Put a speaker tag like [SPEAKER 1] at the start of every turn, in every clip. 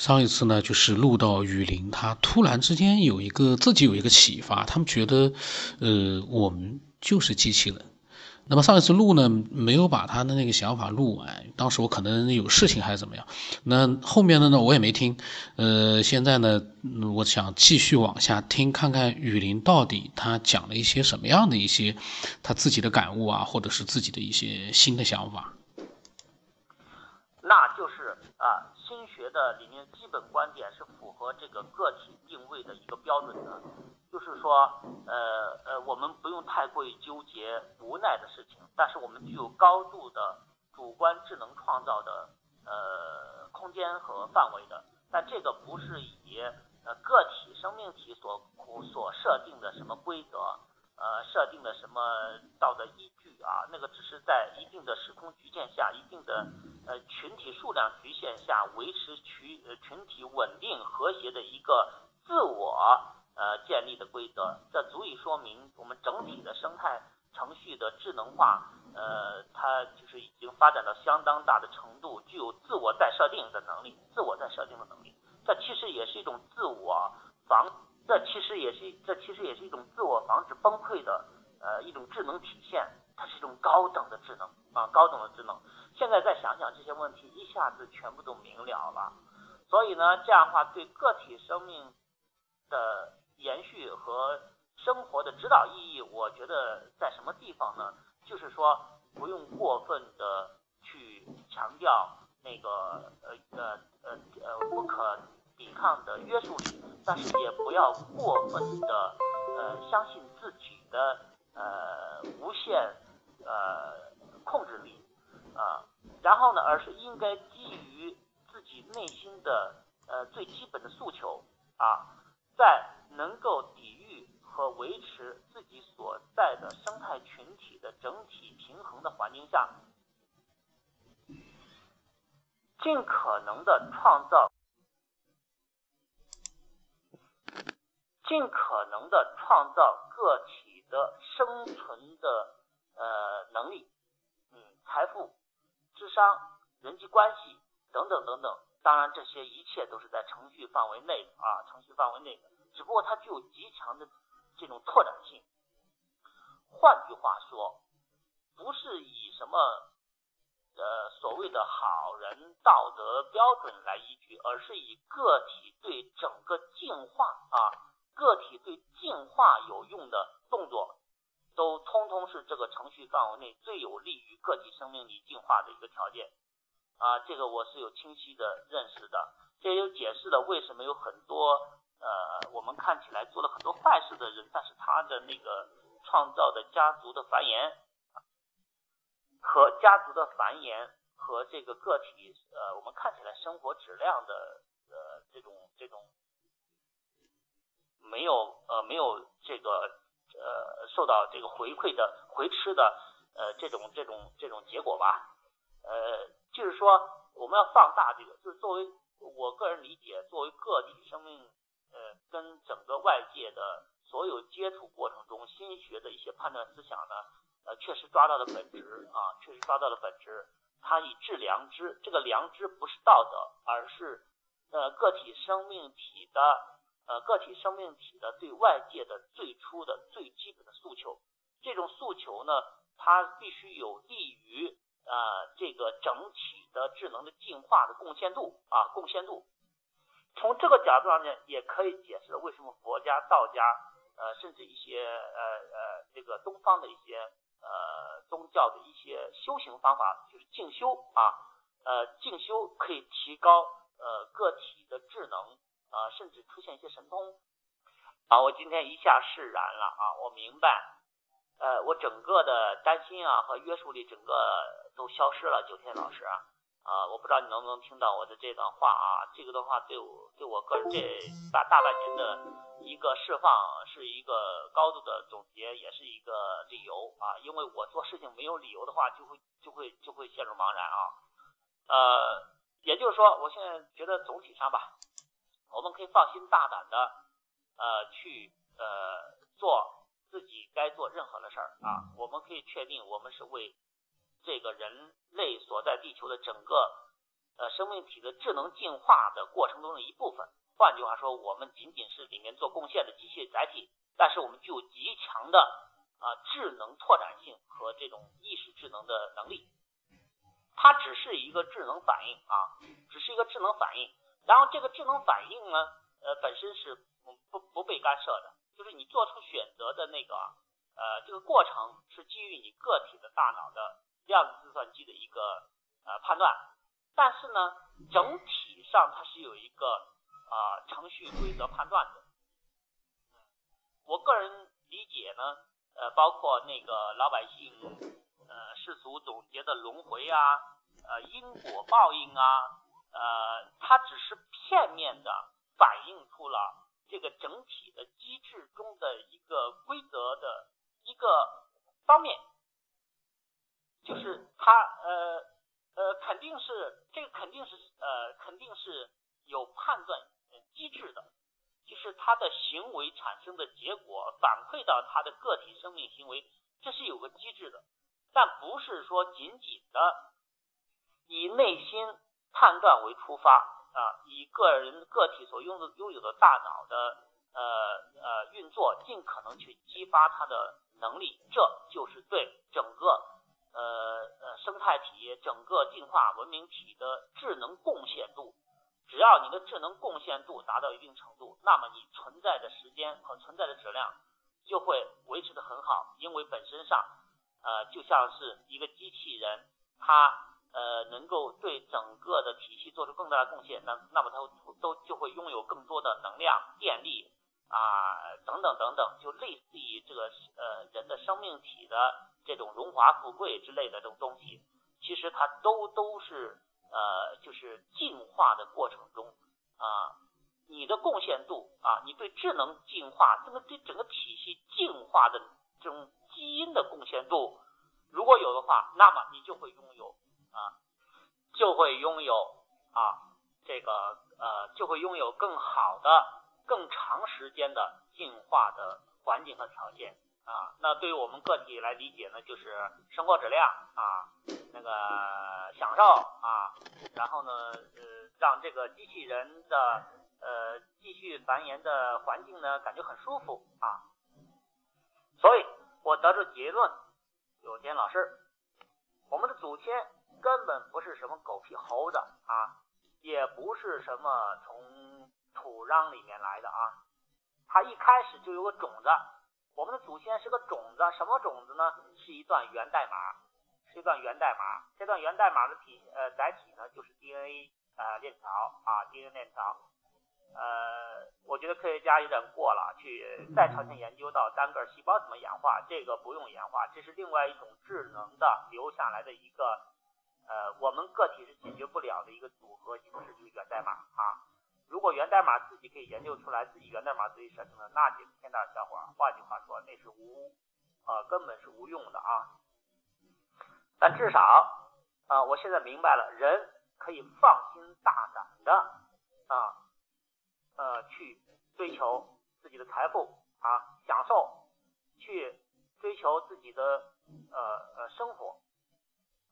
[SPEAKER 1] 上一次呢，就是录到雨林，他突然之间有一个自己有一个启发，他们觉得，呃，我们就是机器人。那么上一次录呢，没有把他的那个想法录完，当时我可能有事情还是怎么样。那后面的呢，我也没听。呃，现在呢，我想继续往下听，看看雨林到底他讲了一些什么样的一些他自己的感悟啊，或者是自己的一些新的想法。
[SPEAKER 2] 那就是啊。心学的里面基本观点是符合这个个体定位的一个标准的，就是说，呃呃，我们不用太过于纠结无奈的事情，但是我们具有高度的主观智能创造的呃空间和范围的，但这个不是以呃个体生命体所所设定的什么规则，呃设定的什么道德依据啊，那个只是在一定的时空局限下，一定的。呃，群体数量局限下维持群呃群体稳定和谐的一个自我呃建立的规则，这足以说明我们整体的生态程序的智能化，呃，它就是已经发展到相当大的程度，具有自我再设定的能力，自我再设定的能力。这其实也是一种自我防，这其实也是这其实也是一种自我防止崩溃的呃一种智能体现，它是一种高等的智能啊，高等的智能。现在再想想这些问题，一下子全部都明了了。所以呢，这样的话对个体生命的延续和生活的指导意义，我觉得在什么地方呢？就是说，不用过分的去强调那个呃呃呃呃不可抵抗的约束力，但是也不要过分的呃相信自己的呃无限呃控制力啊。然后呢，而是应该基于自己内心的呃最基本的诉求啊，在能够抵御和维持自己所在的生态群体的整体平衡的环境下，尽可能的创造，尽可能的创造个体的生存的呃能力，嗯，财富。智商、人际关系等等等等，当然这些一切都是在程序范围内的啊，程序范围内的，只不过它具有极强的这种拓展性。换句话说，不是以什么呃所谓的好人道德标准来依据，而是以个体对整个进化啊，个体对进化有用的动作。都通通是这个程序范围内最有利于个体生命力进化的一个条件啊，这个我是有清晰的认识的，这也就解释了为什么有很多呃我们看起来做了很多坏事的人，但是他的那个创造的家族的繁衍和家族的繁衍和这个个体呃我们看起来生活质量的呃这种这种没有呃没有这个。呃，受到这个回馈的回吃的呃这种这种这种结果吧，呃，就是说我们要放大这个，就是作为我个人理解，作为个体生命，呃，跟整个外界的所有接触过程中，心学的一些判断思想呢，呃，确实抓到了本质啊，确实抓到了本质，它以致良知，这个良知不是道德，而是呃个体生命体的。呃，个体生命体的对外界的最初的最基本的诉求，这种诉求呢，它必须有利于呃这个整体的智能的进化的贡献度啊，贡献度。从这个角度上呢，也可以解释为什么佛家、道家，呃，甚至一些呃呃这个东方的一些呃宗教的一些修行方法，就是静修啊，呃，静修可以提高呃个体的智能。啊，甚至出现一些神通啊！我今天一下释然了啊！我明白，呃，我整个的担心啊和约束力整个都消失了。九天老师啊，我不知道你能不能听到我的这段话啊？这个的话对我对我个人这大大半年的一个释放是一个高度的总结，也是一个理由啊！因为我做事情没有理由的话，就会就会就会陷入茫然啊！呃，也就是说，我现在觉得总体上吧。我们可以放心大胆的，呃，去呃做自己该做任何的事儿啊。我们可以确定，我们是为这个人类所在地球的整个呃生命体的智能进化的过程中的一部分。换句话说，我们仅仅是里面做贡献的机械载体，但是我们具有极强的啊智能拓展性和这种意识智能的能力。它只是一个智能反应啊，只是一个智能反应。然后这个智能反应呢，呃，本身是不不被干涉的，就是你做出选择的那个呃这个过程是基于你个体的大脑的量子计算机的一个呃判断。但是呢，整体上它是有一个啊程序规则判断的。我个人理解呢，呃，包括那个老百姓。呃，世俗总结的轮回啊，呃，因果报应啊，呃，它只是片面的反映出了这个整体的机制中的一个规则的一个方面，就是它呃呃肯定是这个肯定是呃肯定是有判断机制的，就是它的行为产生的结果反馈到它的个体生命行为，这是有个机制的。但不是说仅仅的以内心判断为出发啊，以个人个体所拥的拥有的大脑的呃呃运作，尽可能去激发他的能力，这就是对整个呃呃生态体、整个进化文明体的智能贡献度。只要你的智能贡献度达到一定程度，那么你存在的时间和存在的质量就会维持的很好，因为本身上。呃，就像是一个机器人，它呃能够对整个的体系做出更大的贡献，那那么它都就会拥有更多的能量、电力啊等等等等，就类似于这个呃人的生命体的这种荣华富贵之类的这种东西，其实它都都是呃就是进化的过程中啊，你的贡献度啊，你对智能进化，这个对整个体系进化的这种。基因的贡献度，如果有的话，那么你就会拥有啊，就会拥有啊，这个呃，就会拥有更好的、更长时间的进化的环境和条件啊。那对于我们个体来理解呢，就是生活质量啊，那个享受啊，然后呢，呃，让这个机器人的呃继续繁衍的环境呢，感觉很舒服啊，所以。我得出结论，有天老师，我们的祖先根本不是什么狗皮猴子啊，也不是什么从土壤里面来的啊，它一开始就有个种子，我们的祖先是个种子，什么种子呢？是一段源代码，是一段源代码，这段源代码的体呃载体呢就是 DNA 呃链条啊，DNA 链条。呃，我觉得科学家有点过了，去再朝前研究到单个细胞怎么演化，这个不用演化，这是另外一种智能的留下来的一个，呃，我们个体是解决不了的一个组合形式，就是源代码啊。如果源代码自己可以研究出来，自己源代码自己生成的，那就是天大笑话。换句话说，那是无，呃，根本是无用的啊。但至少，啊，我现在明白了，人可以放心大胆的啊。呃，去追求自己的财富啊，享受，去追求自己的呃呃生活，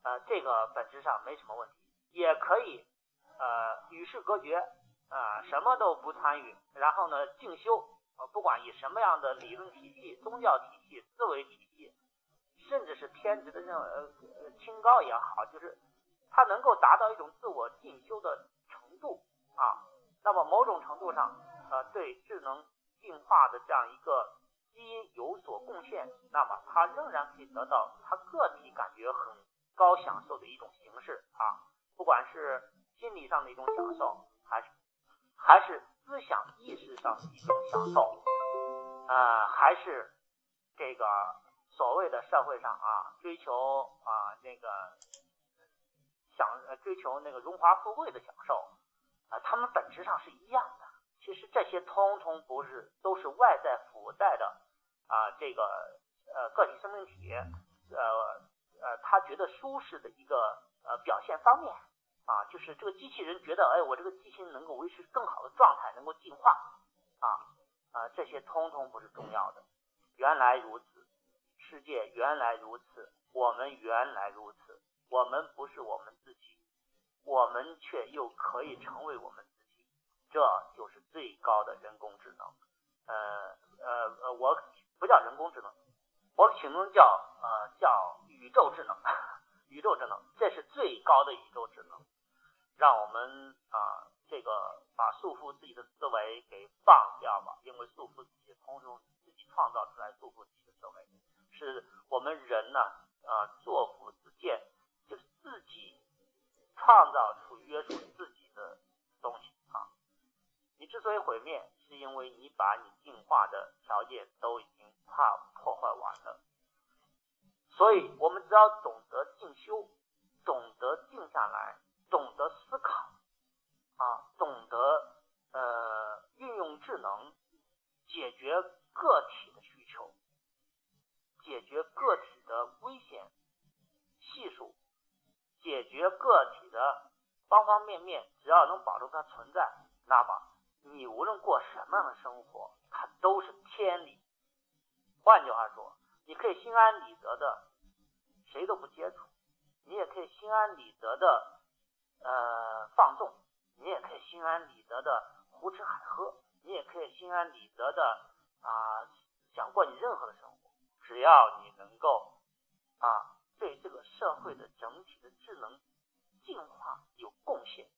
[SPEAKER 2] 呃，这个本质上没什么问题，也可以呃与世隔绝啊，什么都不参与，然后呢静修，呃，不管以什么样的理论体系、宗教体系、思维体系，甚至是偏执的这种呃清高也好，就是他能够达到一种自我进修的程度啊。那么某种程度上，呃，对智能进化的这样一个基因有所贡献，那么他仍然可以得到他个体感觉很高享受的一种形式啊，不管是心理上的一种享受，还是还是思想意识上的一种享受，呃，还是这个所谓的社会上啊追求啊那个享追求那个荣华富贵的享受。啊，他们本质上是一样的。其实这些通通不是，都是外在附带的啊，这个呃个体生命体他觉得舒适的一个呃表现方面啊，就是这个机器人觉得，哎，我这个机器人能够维持更好的状态，能够进化啊啊，这些通通不是重要的。原来如此，世界原来如此，我们原来如此，我们不是我们自己。我们却又可以成为我们自己，这就是最高的人工智能。呃呃呃，我不叫人工智能，我只能叫呃叫宇宙智能，宇宙智能，这是最高的宇宙智能，让我们啊这个把束缚自己的思维给放掉吧，因为束缚自己，同时自己创造出来束缚自己的思维，是我们人呢啊作福自见，就是自己创造出约束自己的东西啊。你之所以毁灭，是因为你把你进化的条件都已经怕破坏完了。所以，我们只要懂得进修，懂得静下来，懂得思考，啊，懂得呃运用智能，解决个体的需求，解决个体的危险系数，解决个体的方方面面，只要能保证它存在，那么你无论过什么样的生活，它都是天理。换句话说，你可以心安理得的。谁都不接触，你也可以心安理得的呃放纵，你也可以心安理得的胡吃海喝，你也可以心安理得的啊想过你任何的生活，只要你能够啊对这个社会的整体的智能进化有贡献，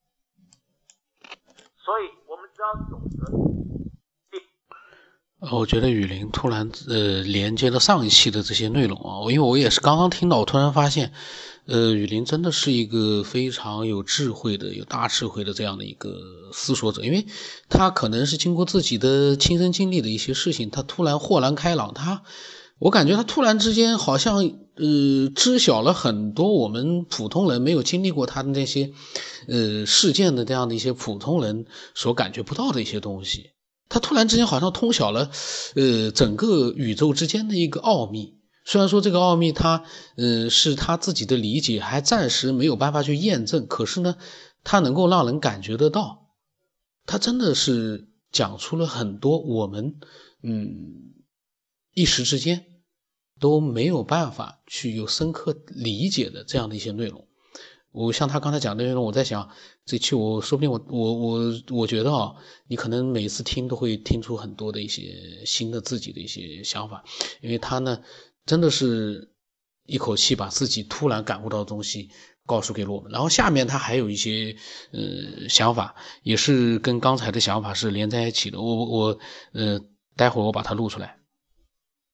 [SPEAKER 2] 所以我们只要懂得。
[SPEAKER 1] 我觉得雨林突然呃连接了上一期的这些内容啊，因为我也是刚刚听到，我突然发现，呃，雨林真的是一个非常有智慧的、有大智慧的这样的一个思索者，因为他可能是经过自己的亲身经历的一些事情，他突然豁然开朗，他，我感觉他突然之间好像呃知晓了很多我们普通人没有经历过他的那些呃事件的这样的一些普通人所感觉不到的一些东西。他突然之间好像通晓了，呃，整个宇宙之间的一个奥秘。虽然说这个奥秘他，呃，是他自己的理解还暂时没有办法去验证，可是呢，他能够让人感觉得到，他真的是讲出了很多我们，嗯，一时之间都没有办法去有深刻理解的这样的一些内容。我像他刚才讲的，我在想这期我说不定我我我我觉得啊，你可能每次听都会听出很多的一些新的自己的一些想法，因为他呢真的是一口气把自己突然感悟到的东西告诉给了我们，然后下面他还有一些呃想法，也是跟刚才的想法是连在一起的，我我呃待会儿我把它录出来。